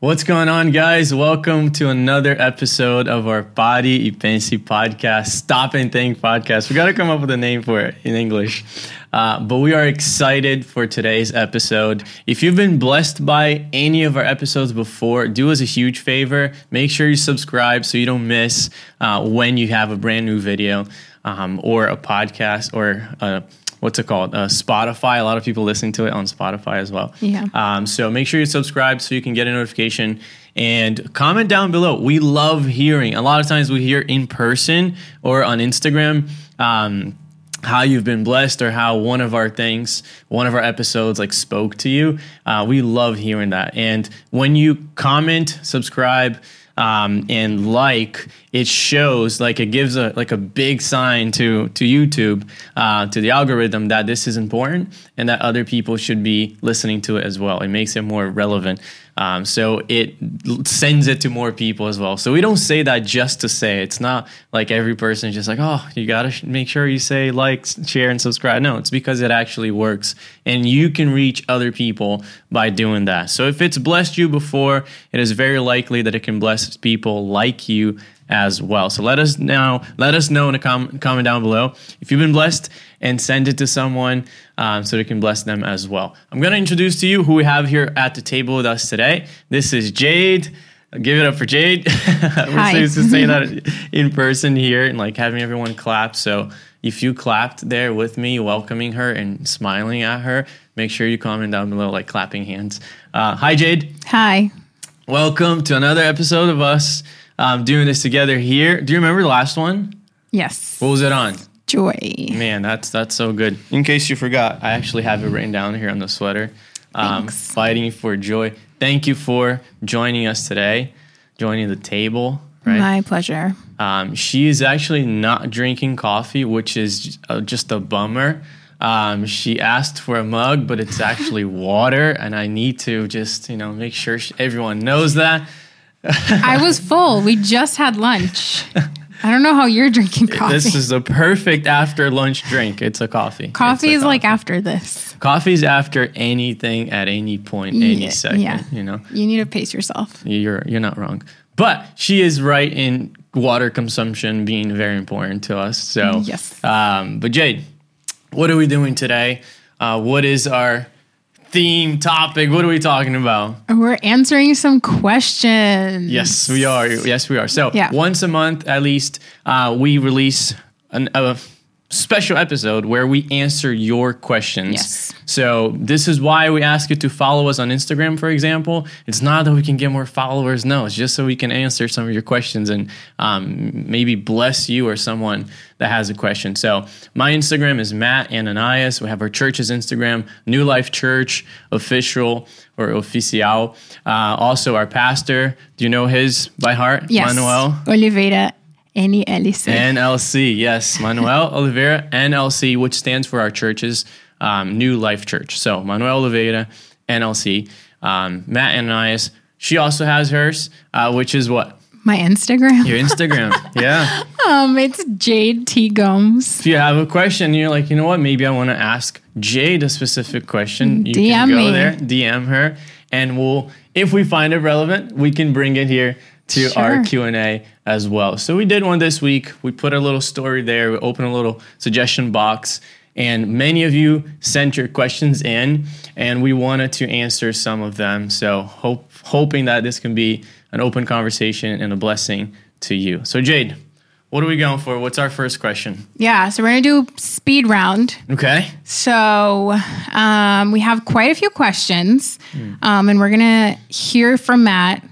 What's going on, guys? Welcome to another episode of our Body y Pense podcast, Stop and Think podcast. We got to come up with a name for it in English. Uh, but we are excited for today's episode. If you've been blessed by any of our episodes before, do us a huge favor. Make sure you subscribe so you don't miss uh, when you have a brand new video um, or a podcast or a what's it called? Uh, Spotify. A lot of people listen to it on Spotify as well. Yeah. Um, so make sure you subscribe so you can get a notification and comment down below. We love hearing. A lot of times we hear in person or on Instagram. Um, how you've been blessed or how one of our things one of our episodes like spoke to you uh, we love hearing that and when you comment subscribe um, and like it shows like it gives a like a big sign to to YouTube uh, to the algorithm that this is important and that other people should be listening to it as well. It makes it more relevant. Um, so it sends it to more people as well. So we don't say that just to say. It's not like every person is just like, oh, you gotta sh- make sure you say like, share, and subscribe. No, it's because it actually works, and you can reach other people by doing that. So if it's blessed you before, it is very likely that it can bless people like you as well. So let us know. Let us know in a com- comment down below if you've been blessed, and send it to someone um, so they can bless them as well. I'm going to introduce to you who we have here at the table with us today. This is Jade. Give it up for Jade. We're supposed to say that in person here and like having everyone clap. So if you clapped there with me, welcoming her and smiling at her, make sure you comment down below, like clapping hands. Uh, hi, Jade. Hi. Welcome to another episode of us um, doing this together here. Do you remember the last one? Yes. What was it on? Joy. Man, that's that's so good. In case you forgot, I actually have it written down here on the sweater. Um, fighting for joy. Thank you for joining us today, joining the table. Right. My pleasure. Um, she is actually not drinking coffee, which is uh, just a bummer. Um, she asked for a mug, but it's actually water, and I need to just you know make sure everyone knows that. I was full. We just had lunch. I don't know how you're drinking coffee. This is the perfect after lunch drink. It's a coffee. coffee a is like after this. Coffee's after anything at any point, any second. yeah. You know, You need to pace yourself. you're you're not wrong. But she is right in water consumption being very important to us. So Yes. Um, but Jade, what are we doing today? Uh, what is our theme topic? What are we talking about? We're answering some questions. Yes, we are. Yes, we are. So Yeah. once a month, at least, uh, we release an, a special episode where we answer your questions. Yes. So this is why we ask you to follow us on Instagram, for example. It's not that we can get more followers. No, it's just so we can answer some of your questions and um, maybe bless you or someone that has a question. So my Instagram is Matt Ananias. We have our church's Instagram, New Life Church Official or Oficial. Uh, also, our pastor. Do you know his by heart? Yes. Manuel. Oliveira N-E-L-I-C. NLC, yes, Manuel Oliveira NLC, which stands for our church's um, New Life Church. So Manuel Oliveira NLC, um, Matt Ananias. She also has hers, uh, which is what My Instagram. your Instagram. yeah. Um, it's Jade T Gomes. If you have a question, you're like, you know what? Maybe I want to ask Jade a specific question. You can DM go me. there, DM her, and we'll, if we find it relevant, we can bring it here to our Q and A as well. So we did one this week. We put a little story there. We opened a little suggestion box, and many of you sent your questions in, and we wanted to answer some of them. So hope, hoping that this can be an open conversation and a blessing to you. So Jade. What are we going for? What's our first question? Yeah, so we're gonna do speed round. Okay. So um, we have quite a few questions, um, and we're gonna hear from Matt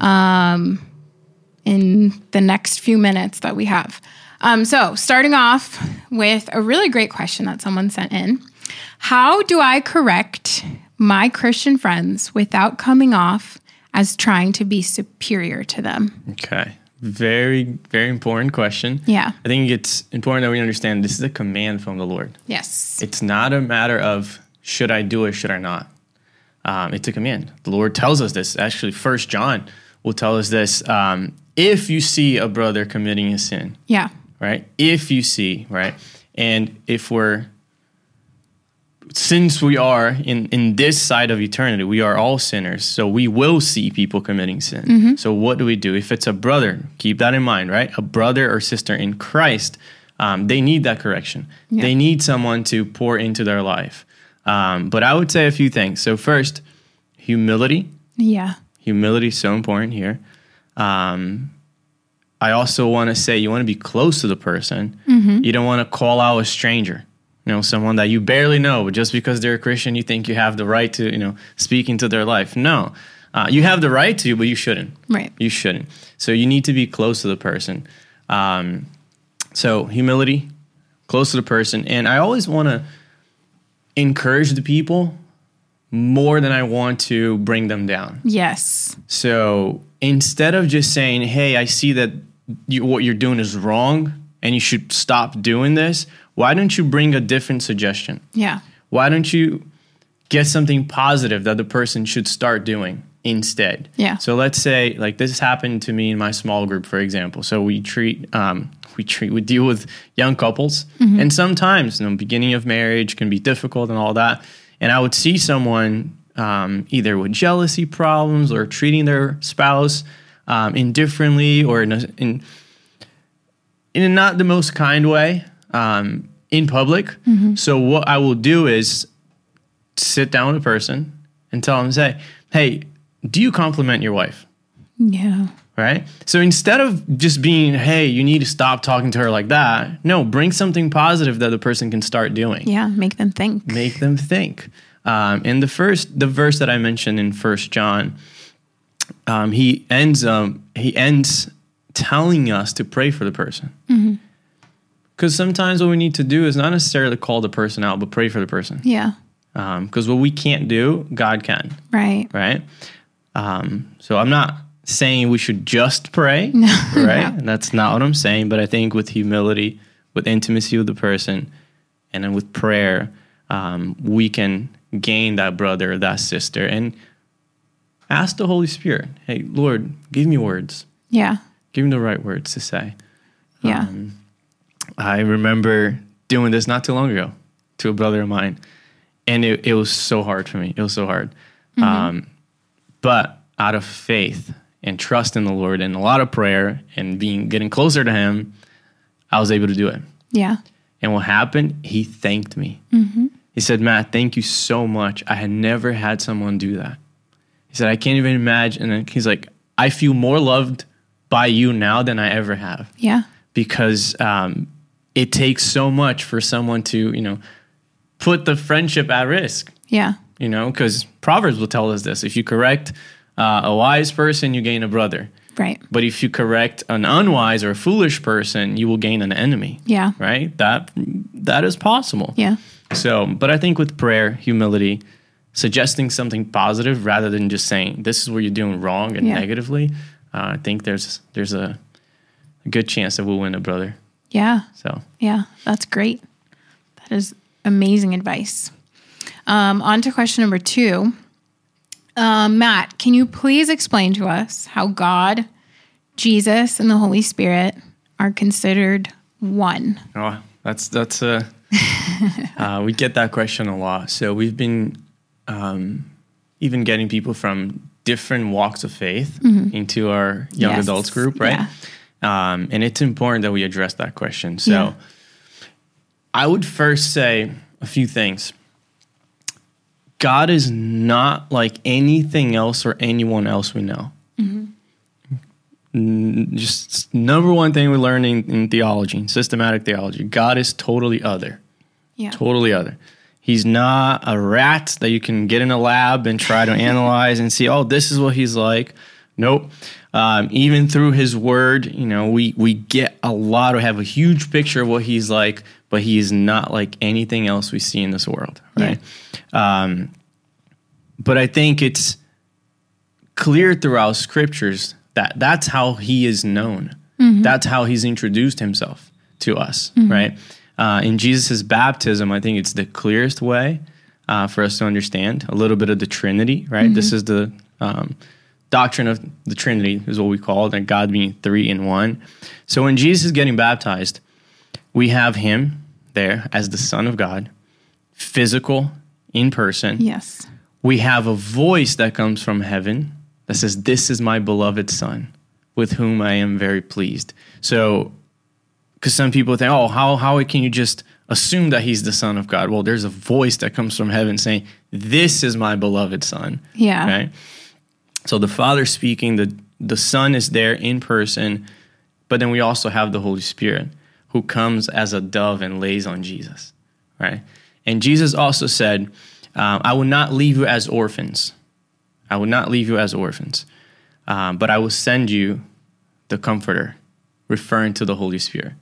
um, in the next few minutes that we have. Um, so starting off with a really great question that someone sent in: How do I correct my Christian friends without coming off as trying to be superior to them? Okay. Very, very important question. Yeah. I think it's important that we understand this is a command from the Lord. Yes. It's not a matter of should I do it, should I not. Um, it's a command. The Lord tells us this. Actually, First John will tell us this. Um, if you see a brother committing a sin, Yeah. right? If you see, right? And if we're since we are in in this side of eternity, we are all sinners. So we will see people committing sin. So what do we do? If it's a brother, keep that in mind, right? A brother or sister in Christ, um, they need that correction. Yeah. They need someone to pour into their life. Um, but I would say a few things. So first, humility. Yeah. Humility is so important here. Um, I also want to say you want to be close to the person. You don't want to call out a stranger, you know, someone that you barely know, but just because they're a Christian, you think you have the right to, you know, speak into their life. No, uh, you have the right to, but you shouldn't. Right. You shouldn't. So you need to be close to the person. Um, so humility, close to the person, and I always want to encourage the people more than I want to bring them down. Yes. So instead of just saying, "Hey, I see that you, what you're doing is wrong, and you should stop doing this," why don't you bring a different suggestion? Yeah. Why don't you get something positive that the person should start doing instead? Yeah. So let's say, like this happened to me in my small group, for example. So we treat, um, we treat, we deal with young couples, and sometimes, you know, beginning of marriage can be difficult and all that. And I would see someone um, either with jealousy problems or treating their spouse um, indifferently or in, a, in in not the most kind way um, in public. So what I will do is sit down with a person and tell them, say, "Hey, do you compliment your wife?" Yeah. Right. So instead of just being, "Hey, you need to stop talking to her like that," no, bring something positive that the person can start doing Yeah. Make them think. make them think. Um, and the first, the verse that I mentioned in First John, um, he ends, um, he ends telling us to pray for the person. Because sometimes what we need to do is not necessarily call the person out, but pray for the person. Yeah. Because what we can't do, God can, Right. right? Um, so I'm not saying we should just pray, right? And that's not what I'm saying. But I think with humility, with intimacy with the person, and then with prayer, um, we can gain that brother, that sister, and ask the Holy Spirit, "Hey, Lord, give me words. Yeah. Give me the right words to say." Yeah. Um, I remember doing this not too long ago to a brother of mine, and it, it was so hard for me. It was so hard. Um, but out of faith and trust in the Lord and a lot of prayer and being getting closer to Him, I was able to do it. yeah. And what happened? He thanked me. He said, Matt, thank you so much. I had never had someone do that. He said, I can't even imagine. And he's like, I feel more loved by you now than I ever have Yeah. because um, it takes so much for someone to, you know, put the friendship at risk, Yeah. you know, because Proverbs will tell us this. If you correct uh, a wise person, you gain a brother. Right. But if you correct an unwise or foolish person, you will gain an enemy. Yeah. Right? That that is possible. Yeah. So, but I think with prayer, humility, suggesting something positive rather than just saying this is what you're doing wrong and Yeah. negatively, uh, I think there's there's a, a good chance that we'll win a brother. Yeah. So, Yeah. That's great. That is amazing advice. Um, on to question number two. Um, Matt, can you please explain to us how God, Jesus, and the Holy Spirit are considered one? oh, that's that's uh, uh, we get that question a lot. So we've been um, even getting people from different walks of faith into our young Yes. adults group, right? Um, and it's important that we address that question. So Yeah. I would first say a few things. God is not like anything else or anyone else we know. Mm-hmm. N- Just number one thing we learn in, in theology, systematic theology, God is totally other, Yeah. totally other. He's not a rat that you can get in a lab and try to analyze and see, oh, this is what he's like. Nope. Um, even through his word, you know, we we get a lot. We have a huge picture of what he's like, but he is not like anything else we see in this world, right? Um, but I think it's clear throughout scriptures that that's how he is known. That's how he's introduced himself to us, right? Uh, in Jesus' baptism, I think it's the clearest way uh, for us to understand a little bit of the Trinity, right? This is the um, doctrine of the Trinity, is what we call it, and God being three in one. So when Jesus is getting baptized, we have him there as the Son of God, physical, in person. Yes. We have a voice that comes from heaven that says, This is my beloved Son, with whom I am very pleased. So, because some people think, Oh, how, how can you just assume that he's the Son of God? Well, there's a voice that comes from heaven saying, This is my beloved Son. Yeah. Right? So the Father speaking, the, the Son is there in person, but then we also have the Holy Spirit who comes as a dove and lays on Jesus. Right? And Jesus also said, um, I will not leave you as orphans. I will not leave you as orphans, um, but I will send you the Comforter, referring to the Holy Spirit.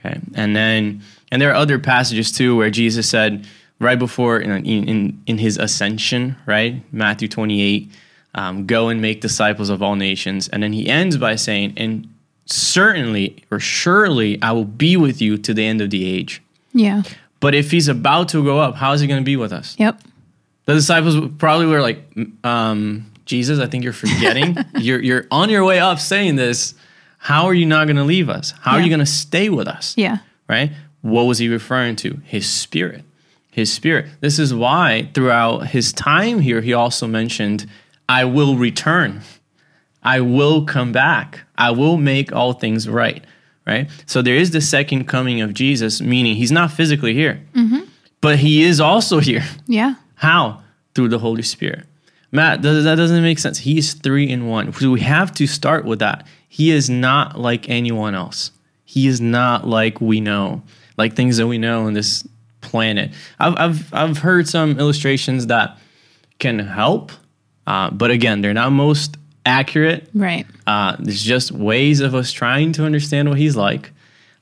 Okay, and then and there are other passages too where Jesus said right before in in, in his ascension, right, Matthew twenty eight, um, go and make disciples of all nations, and then he ends by saying, and certainly or surely I will be with you to the end of the age. Yeah. But if he's about to go up, how is he going to be with us? Yep. The disciples probably were like, um, Jesus, I think you're forgetting. you're you're on your way up saying this. How are you not going to leave us? How are you going to stay with us? Yeah. Right? What was he referring to? His spirit. His spirit. This is why throughout his time here, he also mentioned, I will return. I will come back. I will make all things right. Right? So there is the second coming of Jesus, meaning he's not physically here, mm-hmm. but he is also here. Yeah. How? Through the Holy Spirit. Matt, that doesn't make sense. He's three in one. So we have to start with that. He is not like anyone else. He is not like we know, like things that we know on this planet. I've, I've, I've heard some illustrations that can help, uh, but again, they're not most accurate. Right. Uh, there's just ways of us trying to understand what he's like.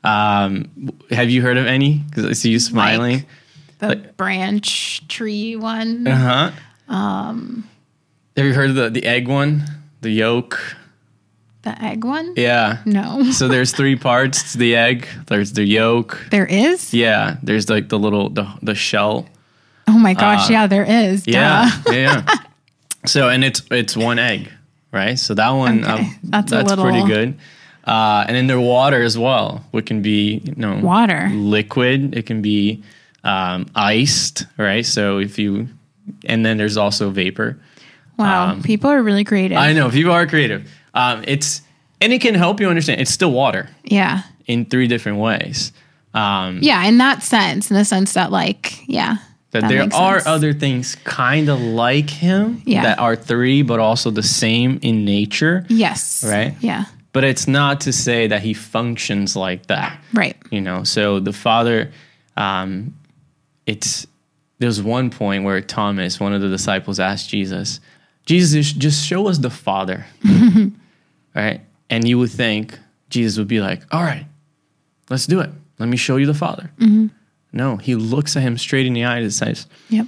Um, have you heard of any? Because I see you smiling. The branch tree one. Uh huh. Um, have you heard of the the egg one, the yolk? The egg one? Yeah. No. So there's three parts to the egg. There's the yolk. There is? Yeah. There's like the little the the shell. Oh my gosh, yeah, there is. Uh, Yeah. Duh. yeah. yeah. So and it's it's one egg, right? So that one Okay. um, That's that's little- pretty good. Uh, and then there's water as well, which can be you know Water. liquid. It can be um, iced, right? So if you and then there's also vapor. Wow. People are really creative. Um, I know people are creative. Um, it's and it can help you understand. It's still water yeah. in three different ways. Um, Yeah, in that sense, in the sense that like, yeah. That, that there are sense. other things kind of like him Yeah. that are three, but also the same in nature. Yes. Right. Yeah. But it's not to say that he functions like that. Right. You know. So the father, um, it's there's one point where Thomas, one of the disciples, asked Jesus, Jesus, just show us the Father. right? And you would think Jesus would be like, all right, let's do it. Let me show you the Father. No, he looks at him straight in the eye and says, Yep.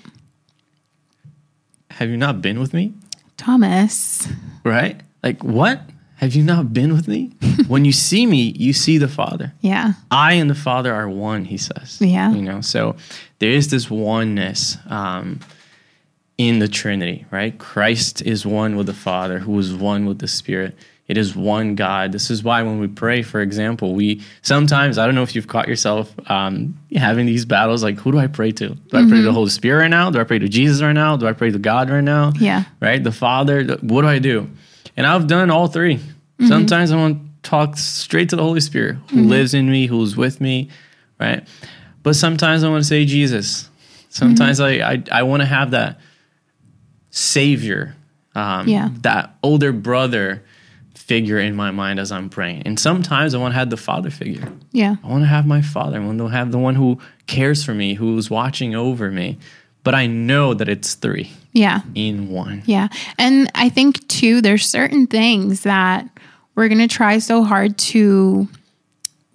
Have you not been with me? Thomas. Right? Like, what? Have you not been with me? when you see me, you see the Father. Yeah. I and the Father are one, he says. Yeah. You know, so there is this oneness um, in the Trinity, right? Christ is one with the Father, who is one with the Spirit. It is one God. This is why when we pray, for example, we sometimes, I don't know if you've caught yourself um, having these battles like, who do I pray to? Do I pray to the Holy Spirit right now? Do I pray to Jesus right now? Do I pray to God right now? Yeah. Right? The Father, the- what do I do? And I've done all 3 Sometimes I want to talk straight to the Holy Spirit who lives in me, who's with me, right? But sometimes I want to say Jesus. Sometimes I, I, I want to have that savior, um, Yeah. that older brother figure in my mind as I'm praying. And sometimes I want to have the father figure. Yeah. I want to have my father. I want to have the one who cares for me, who's watching over me. But I know that it's three Yeah. in one. Yeah. And I think too, there's certain things that we're going to try so hard to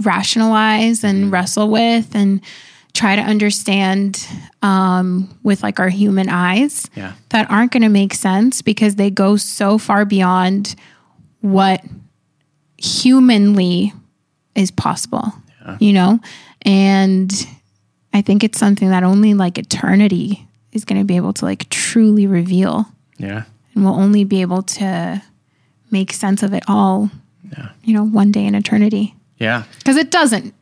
rationalize and wrestle with and try to understand um, with like our human eyes Yeah. that aren't going to make sense because they go so far beyond what humanly is possible, you know? And I think it's something that only like eternity is going to be able to like truly reveal Yeah. and we'll only be able to make sense of it all, Yeah. you know, one day in eternity. Yeah. Because it doesn't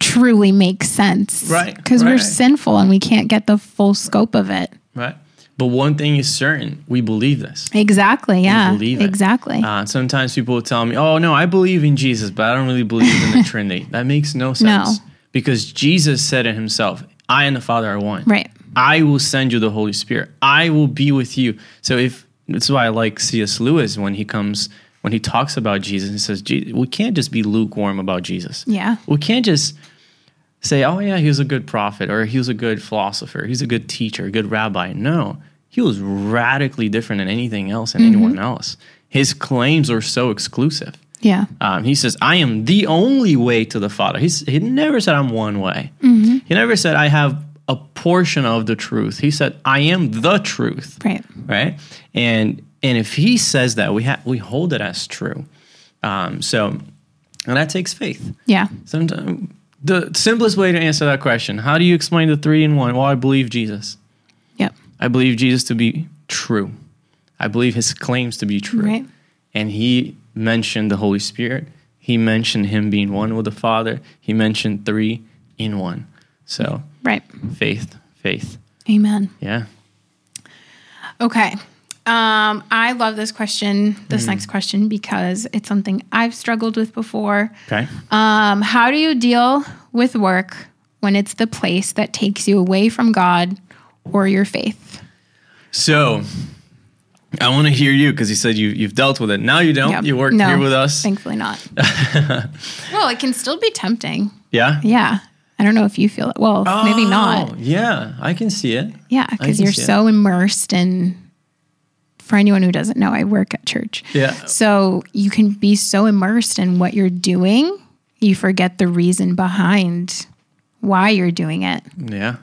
truly make sense. Right, Because we're sinful and we can't get the full scope of it. Right. But one thing is certain: we believe this. Exactly. Yeah. believe it. Exactly. Uh, sometimes people will tell me, "Oh no, I believe in Jesus, but I don't really believe in the Trinity." That makes no sense No. because Jesus said it himself: "I and the Father are one." right. I will send you the Holy Spirit. I will be with you. So if that's why I like C.S. Lewis when he comes when he talks about Jesus. He says we can't just be lukewarm about Jesus. Yeah. We can't just say, "Oh yeah, he was a good prophet," or "He was a good philosopher," "He's a good teacher," "a good rabbi." No, he was radically different than anything else and anyone else. His claims are so exclusive. Yeah. Um, he says, "I am the only way to the Father." He's, he never said, "I'm one way." He never said, "I have a portion of the truth." He said, "I am the truth." Right. Right? And and if he says that, we have we hold it as true. Um, so, and that takes faith. Yeah. Sometimes the simplest way to answer that question: How do you explain the three in one? Well, I believe Jesus. I believe Jesus to be true. I believe his claims to be true. Right. And he mentioned the Holy Spirit. He mentioned him being one with the Father. He mentioned three in one. So Right. faith, faith. Amen. Yeah. Okay. Um, I love this question, this Hmm. next question, because it's something I've struggled with before. Okay. Um, how do you deal with work when it's the place that takes you away from God or your faith? So I want to hear you because you said you, you've dealt with it. Now you don't. Yep. You work No, here with us. Thankfully not. well, it can still be tempting. yeah. Yeah. I don't know if you feel it. Well, maybe oh, not. Oh, Yeah, I can see it. Yeah, because you're see it. so immersed in. For anyone who doesn't know, I work at church. Yeah. So you can be so immersed in what you're doing, you forget the reason behind why you're doing it. Yeah.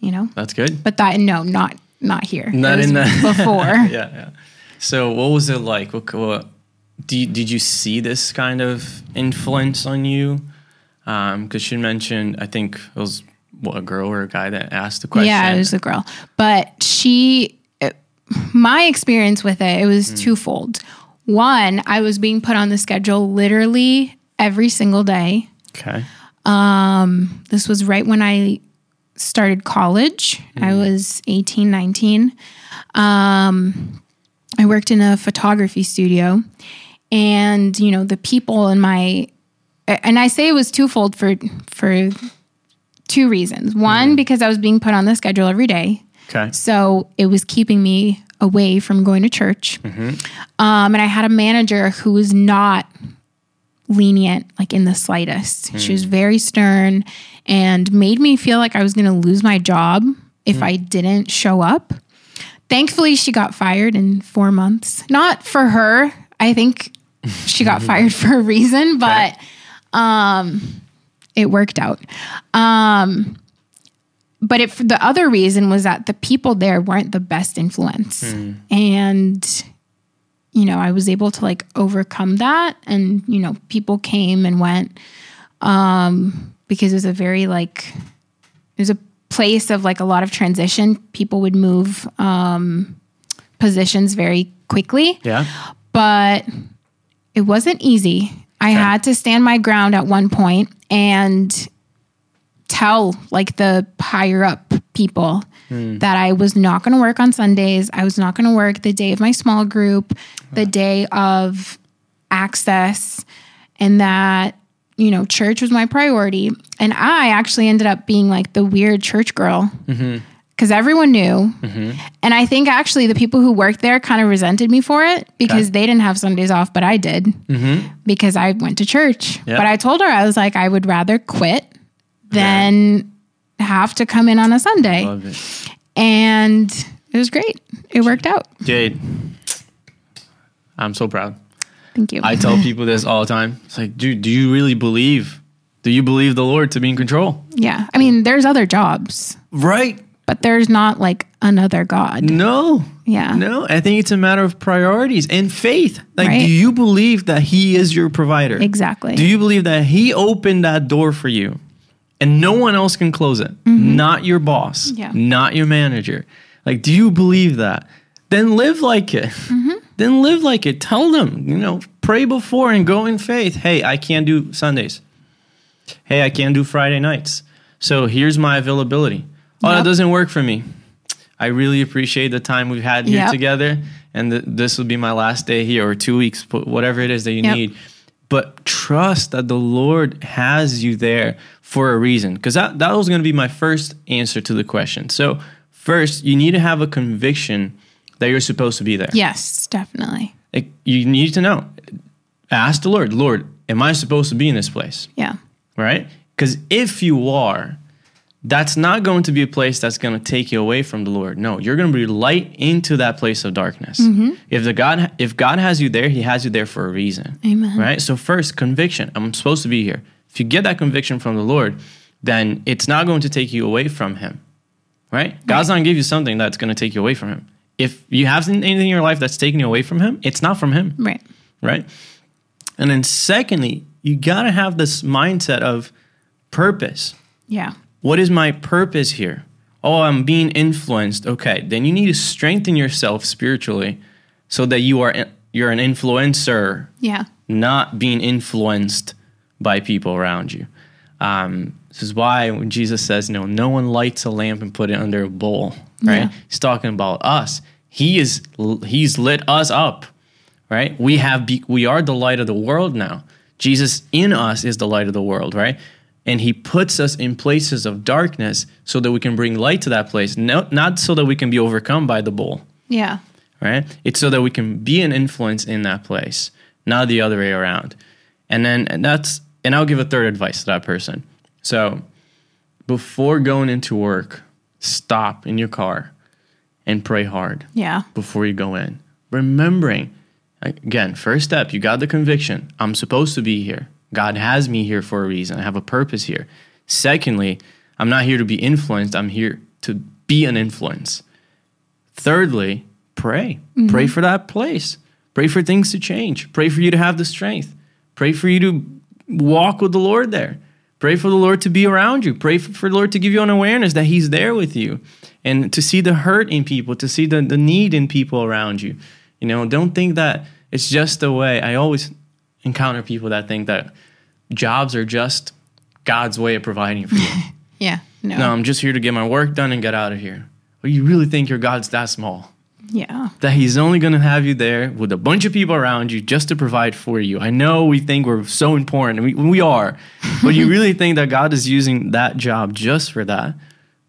You know. That's good. But that no, not not here. Not in the- before. yeah, yeah. So, what was it like? What, what did, did you see this kind of influence on you? Because she mentioned, I think it was what, a girl or a guy that asked the question. Yeah, it was a girl. But she, it- my experience with it, it was twofold. One, I was being put on the schedule literally every single day. okay. Um, This was right when I started college. I was 18, 19. Um, I worked in a photography studio. And, you know, the people in my, and I say it was twofold for, for two reasons. One, because I was being put on the schedule every day. Okay. So it was keeping me away from going to church. Um, and I had a manager who was not lenient, like in the slightest. She was very stern and made me feel like I was going to lose my job if I didn't show up. Thankfully, she got fired in four months. Not for her. I think she got fired for a reason, but um, it worked out. Um, but if the other reason was that the people there weren't the best influence. And, you know, I was able to like overcome that. And, you know, people came and went um, because it was a very like, it was a place of like a lot of transition. People would move um, positions very quickly Yeah. but it wasn't easy. I had to stand my ground at one point and tell like the higher up people Hmm. that I was not going to work on Sundays. I was not going to work the day of my small group, the day of access, and that, you know, church was my priority. And I actually ended up being like the weird church girl mm-hmm. because everyone knew. Mm-hmm. And I think actually the people who worked there kind of resented me for it because they didn't have Sundays off, but I did mm-hmm. because I went to church. Yeah. But I told her, I was like, I would rather quit than have to come in on a Sunday. Love it. And it was great. It worked out. Jade, I'm so proud. Thank you. I tell people this all the time. It's like, dude, do you really believe? Do you believe the Lord to be in control? yeah. I mean, there's other jobs, Right. but there's not like another God. No. Yeah. No, I think it's a matter of priorities and faith. Like, Right. do you believe that He is your provider? Exactly. Do you believe that He opened that door for you and no one else can close it? Not your boss, Mm-hmm. Yeah. not your manager. Like, do you believe that? Then live like it. Mm-hmm. Then live like it. Tell them, you know, pray before and go in faith. Hey, I can't do Sundays. Hey, I can't do Friday nights. So here's my availability. Oh, that doesn't work for me. I really appreciate the time we've had here Yep. together. And th- this will be my last day here or two weeks, whatever it is that you Yep. need. But trust that the Lord has you there for a reason. Because that, that was going to be my first answer to the question. So, first, you need to have a conviction that you're supposed to be there. Yes, definitely. Like, you need to know. Ask the Lord, Lord, am I supposed to be in this place? Yeah. Right? Because if you are, that's not going to be a place that's going to take you away from the Lord. No, you're going to be light into that place of darkness. Mm-hmm. If the God, if God has you there, He has you there for a reason. Amen. Right. So first, conviction. I'm supposed to be here. If you get that conviction from the Lord, then it's not going to take you away from Him. Right? God's not going to give you something that's going to take you away from Him. If you have anything in your life that's taking you away from Him, it's not from Him Right. right? And then secondly, you got to have this mindset of purpose. Yeah. What is my purpose here? Oh, I'm being influenced. Okay, then you need to strengthen yourself spiritually so that you are you're an influencer, Yeah. not being influenced by people around you. Um, this is why when Jesus says, "You know, no one lights a lamp and put it under a bowl." Right? Yeah. He's talking about us. He is he's lit us up right? We have be, we are the light of the world now. Jesus in us is the light of the world, right? And he puts us in places of darkness so that we can bring light to that place, no, not so that we can be overcome by the bull Yeah. right? It's so that we can be an influence in that place, not the other way around. And then and that's and I'll give a third advice to that person. So before going into work, stop in your car and pray hard Yeah. before you go in. Remembering, again, first step, you got the conviction. I'm supposed to be here. God has me here for a reason. I have a purpose here. Secondly, I'm not here to be influenced. I'm here to be an influence. Thirdly, pray. Mm-hmm. Pray for that place. Pray for things to change. Pray for you to have the strength. Pray for you to walk with the Lord there. Pray for the Lord to be around you. Pray for, the Lord to give you an awareness that He's there with you and to see the hurt in people, to see the, the need in people around you. You know, don't think that it's just a way. I always encounter people that think that jobs are just God's way of providing for you. Yeah. No. no, I'm just here to get my work done and get out of here. Or you really think your God's that small? Yeah. that he's only going to have you there with a bunch of people around you just to provide for you. I know we think we're so important, and we, we are, but you really think that God is using that job just for that?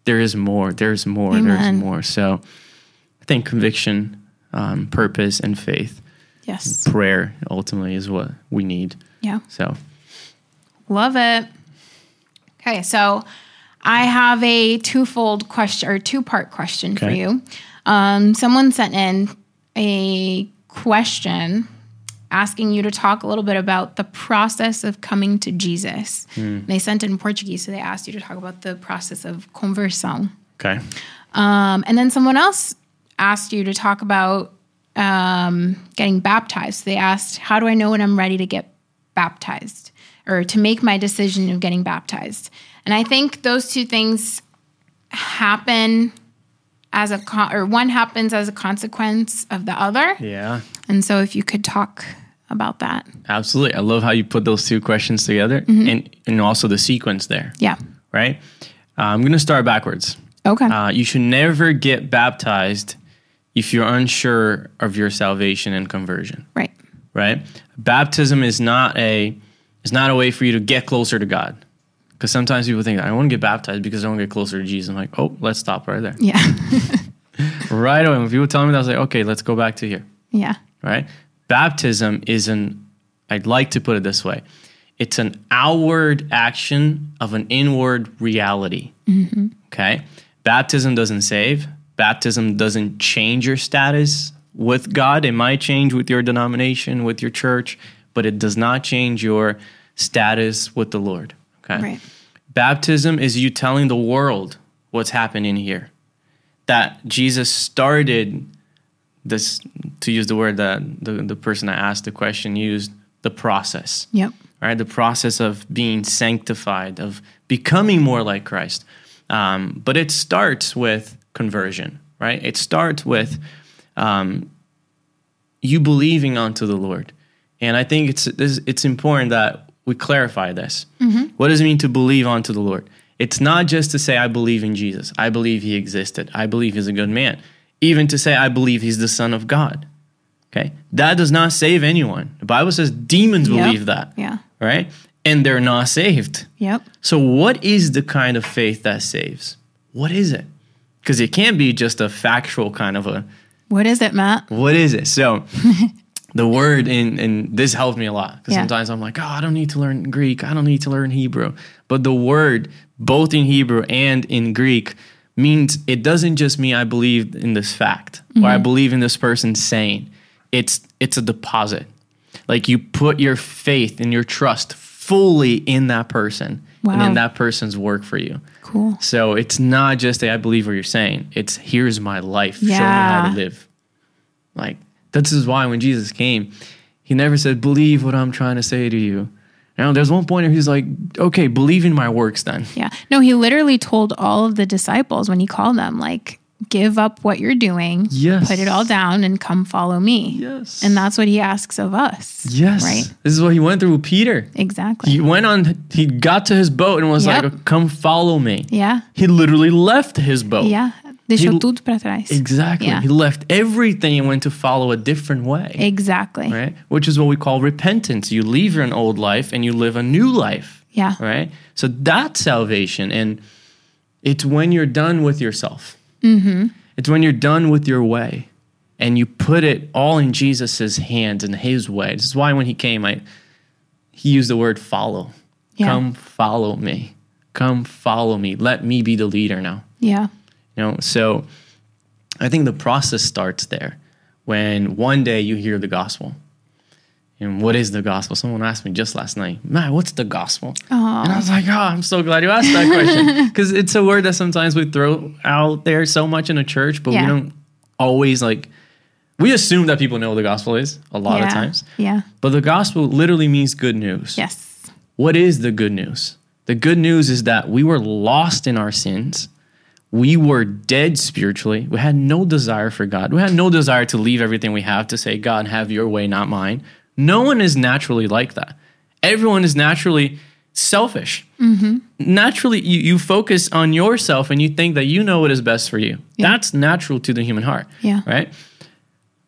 There is more. There's more. There's more. So I think conviction, um, purpose, and faith, Yes. prayer ultimately is what we need. Yeah. So Love it. Okay, so I have a twofold question or two part question for you. Um, someone sent in a question asking you to talk a little bit about the process of coming to Jesus. They sent it in Portuguese, so they asked you to talk about the process of conversão. okay, Um, and then someone else asked you to talk about um, getting baptized. They asked, How do I know when I'm ready to get baptized or to make my decision of getting baptized? And I think those two things happen as a con- or one happens as a consequence of the other. yeah, And so if you could talk about that. absolutely. I love how you put those two questions together, and and also the sequence there. Yeah. Right. Uh, I'm going to start backwards. Okay. Uh, you should never get baptized if you're unsure of your salvation and conversion. right. Right? Baptism is not a is not a way for you to get closer to God. Because sometimes people think I want to get baptized because I want to get closer to Jesus. I'm like, oh, let's stop right there. Yeah. Right away. When people tell me that, I was like, okay, let's go back to here. yeah. Right? Baptism is an I'd like to put it this way. It's an outward action of an inward reality. Mm-hmm. Okay. Baptism doesn't save. Baptism doesn't change your status with God. It might change with your denomination, with your church, but it does not change your status with the Lord. Okay. Right. Baptism is you telling the world what's happening here. That Jesus started this, to use the word that the, the person that asked the question used, the process Yep. right? The process of being sanctified, of becoming more like Christ. Um, but it starts with conversion, right? It starts with um, you believing onto the Lord. And I think it's it's important that we clarify this. Mm-hmm. What does it mean to believe onto the Lord? It's not just to say, I believe in Jesus. I believe he existed. I believe he's a good man. Even to say, I believe he's the Son of God. Okay. That does not save anyone. The Bible says demons Yep. believe that. Yeah. Right. And they're not saved. Yep. So, what is the kind of faith that saves? What is it? Because it can't be just a factual kind of a What is it, Matt? what is it? So the word in and this helped me a lot because Yeah. sometimes I'm like, oh, I don't need to learn Greek. I don't need to learn Hebrew. But the word, both in Hebrew and in Greek, means it doesn't just mean I believe in this fact or Mm-hmm. I believe in this person saying. It's it's a deposit. Like you put your faith and your trust fully in that person and in that person's work for you. Cool. So it's not just a I believe what you're saying. It's here's my life. Show me how to live. Like this is why when Jesus came, he never said, Believe what I'm trying to say to you. Now there's one point where he's like, Okay, believe in my works then. Yeah. No, he literally told all of the disciples when he called them, like, give up what you're doing, Yes. put it all down, and come follow me. Yes. And that's what he asks of us. Yes. Right? This is what he went through with Peter. Exactly. He went on he got to his boat and was Yep. like, Come follow me. yeah. He literally left his boat. Yeah. Deixou He- tudo para trás. Exactly. Yeah. He left everything and went to follow a different way. Exactly. right? Which is what we call repentance. You leave your old life and you live a new life, Yeah. right? So that's salvation. And it's when you're done with yourself, mm-hmm. it's when you're done with your way and you put it all in Jesus' hands and his way. This is why when he came, I, he used the word follow. Yeah. Come follow me. Come follow me. Let me be the leader now. Yeah. You know, so I think the process starts there when one day you hear the gospel. And what is the gospel? Someone asked me just last night, Matt, what's the gospel? And I was like, oh, I'm so glad you asked that question. Because it's a word that sometimes we throw out there so much in a church, but Yeah. we don't always like, we assume that people know what the gospel is a lot yeah. of times. Yeah. But the gospel literally means good news. Yes. What is the good news? The good news is that we were lost in our sins. We were dead spiritually. We had no desire for God. We had no desire to leave everything we have to say, God, have your way, not mine. No one is naturally like that. Everyone is naturally selfish. Mm-hmm. Naturally, you, you focus on yourself and you think that you know what is best for you. That's natural to the human heart. Yeah. Right?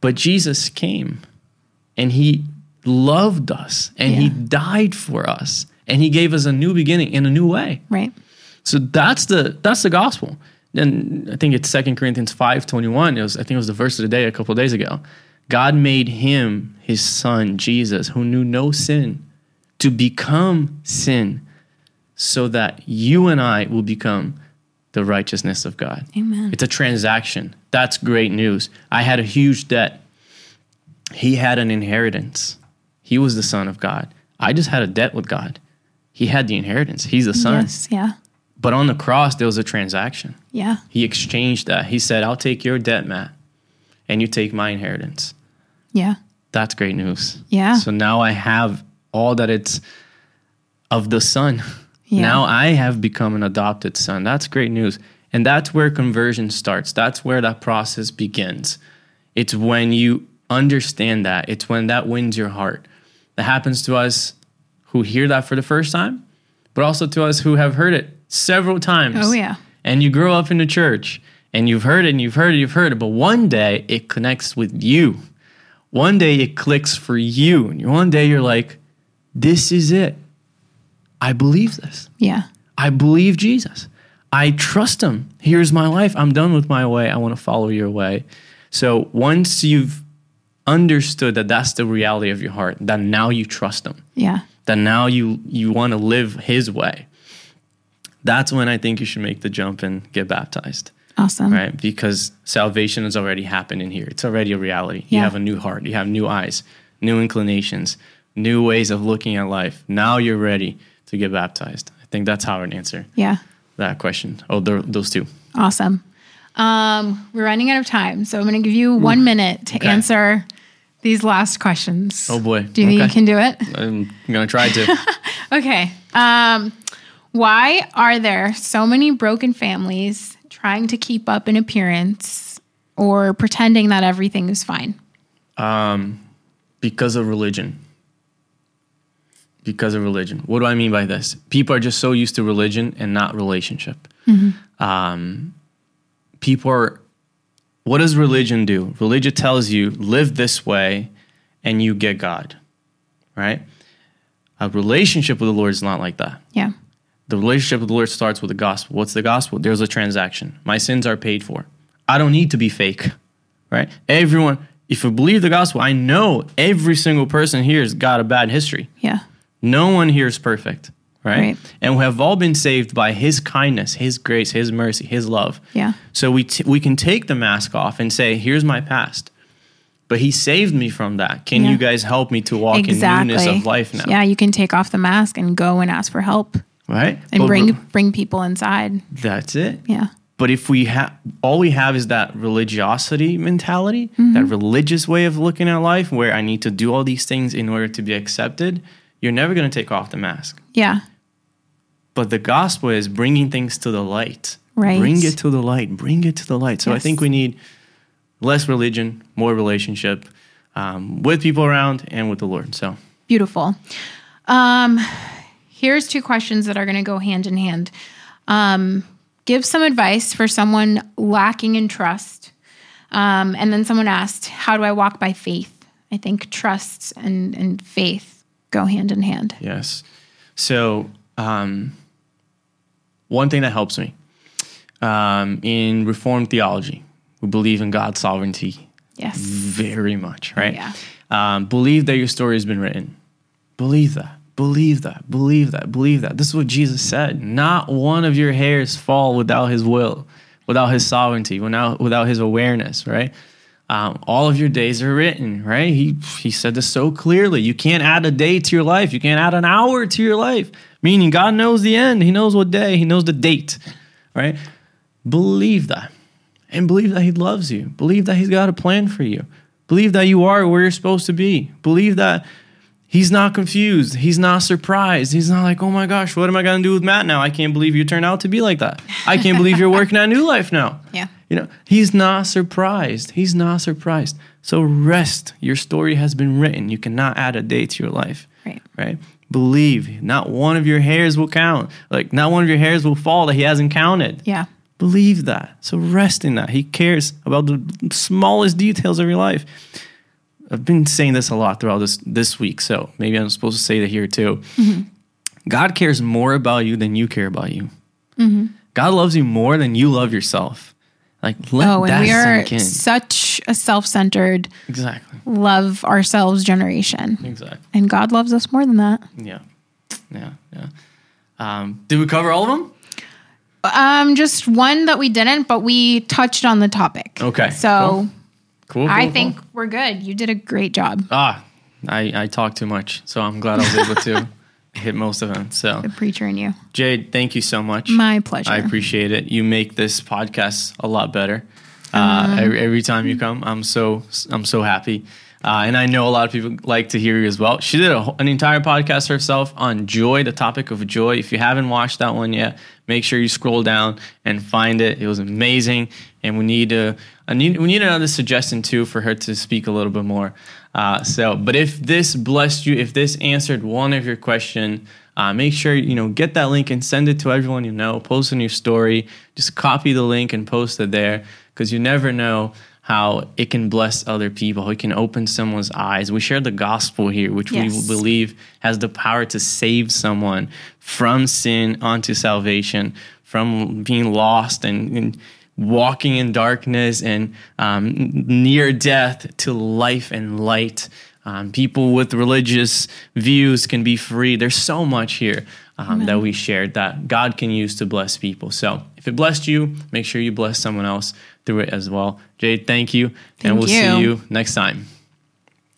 But Jesus came and he loved us and he died for us and he gave us a new beginning in a new way. Right. So that's the that's the gospel. And I think it's Second Corinthians 5 21. It was I think it was the verse of the day a couple of days ago. God made him his son, Jesus, who knew no sin, to become sin, so that you and I will become the righteousness of God. Amen. It's a transaction. That's great news. I had a huge debt. He had an inheritance. He was the son of God. I just had a debt with God. He had the inheritance. He's the son. Yes. Yeah. But on the cross, there was a transaction. Yeah. He exchanged that. He said, I'll take your debt, Matt, and you take my inheritance. Yeah. That's great news. Yeah. So now I have all that it's of the son. Yeah. Now I have become an adopted son. That's great news. And that's where conversion starts. That's where that process begins. It's when you understand that, it's when that wins your heart. That happens to us who hear that for the first time, but also to us who have heard it several times. Oh, yeah. And you grow up in the church and you've heard it and you've heard it, you've heard it, but one day it connects with you. One day it clicks for you. And one day you're like, this is it. I believe this. Yeah. I believe Jesus. I trust him. Here's my life. I'm done with my way. I want to follow your way. So once you've understood that that's the reality of your heart, that now you trust him, Yeah. that now you you want to live his way. That's when I think you should make the jump and get baptized, Awesome. right? Because salvation has already happened in here. It's already a reality. You have a new heart, you have new eyes, new inclinations, new ways of looking at life. Now you're ready to get baptized. I think that's how I would answer Yeah. that question. Oh, those two. Awesome. Um, we're running out of time, so I'm going to give you one minute to Okay. answer these last questions. Oh boy. Do you think you can do it? I'm gonna try to. Okay. Um, why are there so many broken families trying to keep up an appearance or pretending that everything is fine? Um, because of religion. because of religion. What do I mean by this? People are just so used to religion and not relationship. Um, people are. What does religion do? Religion tells you live this way, and you get God, right? A relationship with the Lord is not like that. Yeah. The relationship with the Lord starts with the gospel. What's the gospel? There's a transaction. My sins are paid for. I don't need to be fake, right? Everyone, if you believe the gospel, I know every single person here has got a bad history. Yeah. No one here is perfect, right? Right. And we have all been saved by His kindness, His grace, His mercy, His love. Yeah. So we t- we can take the mask off and say, "Here's my past," but He saved me from that. Can Yeah. you guys help me to walk Exactly. in newness of life now? Yeah, you can take off the mask and go and ask for help Right? and But bring bring people inside. that's it. Yeah. But if we have all we have is that religiosity mentality, Mm-hmm. that religious way of looking at life, where I need to do all these things in order to be accepted, you're never going to take off the mask. Yeah. But the gospel is bringing things to the light. Right. Bring it to the light. Bring it to the light. So I think we need less religion, more relationship um, with people around and with the Lord. So Beautiful. Um, here's two questions that are going to go hand in hand. Um, give some advice for someone lacking in trust. Um, and then someone asked, How do I walk by faith? I think trust and, and faith go hand in hand. yes. So um, one thing that helps me um, in Reformed theology, we believe in God's sovereignty Yes. very much, right? Yeah. Um, believe that your story has been written. Believe that. Believe that. Believe that. Believe that. This is what Jesus said. Not one of your hairs fall without His will, without His sovereignty, without without His awareness, right? Um, all of your days are written, right? He he said this so clearly. You can't add a day to your life. You can't add an hour to your life. Meaning, God knows the end. He knows what day. He knows the date, right? Believe that and believe that he loves you. Believe that he's got a plan for you. Believe that you are where you're supposed to be. Believe that he's not confused. He's not surprised. He's not like, oh my gosh, what am I going to do with Matt now? I can't believe you turned out to be like that. I can't believe you're working at New Life now. Yeah. You know, he's not surprised. He's not surprised. So rest. Your story has been written. You cannot add a day to your life. Right. Right? Believe. Not one of your hairs will count. Like, not one of your hairs will fall that he hasn't counted. Yeah. Believe that. So rest in that. He cares about the smallest details of your life. I've been saying this a lot throughout this this week, so maybe I'm supposed to say that here too. God cares more about you than you care about you. God loves you more than you love yourself. Like let Oh, and we are such a self centered, exactly. love ourselves generation. Exactly. And God loves us more than that. Yeah. Yeah. Yeah. Um, did we cover all of them? Um, just one that we didn't, but we touched on the topic. Okay, So Cool. I cool, think cool. we're good. You did a great job. ah, I I talk too much, so I'm glad I was able to hit most of them. So The preacher in you. Jade, thank you so much. My pleasure. I appreciate it. You make this podcast a lot better. Uh, Um, every, every time you come, I'm so I'm so happy, uh, and I know a lot of people like to hear you as well. She did a, an entire podcast herself on joy, the topic of joy. If you haven't watched that one yet, make sure you scroll down and find it. It was amazing, and we need to I need we need another suggestion too for her to speak a little bit more. Uh, so, but if this blessed you, if this answered one of your question, uh, make sure you know get that link and send it to everyone you know. Post in your story. Just copy the link and post it there because you never know how it can bless other people. How it can open someone's eyes. We share the gospel here, which Yes. we believe has the power to save someone from sin onto salvation, from being lost and. and walking in darkness and um, near death to life and light. Um, people with religious views can be free. There's so much here um, that we shared that God can use to bless people. So if it blessed you, make sure you bless someone else through it as well. Jade, thank you. Thank and we'll you. see you next time.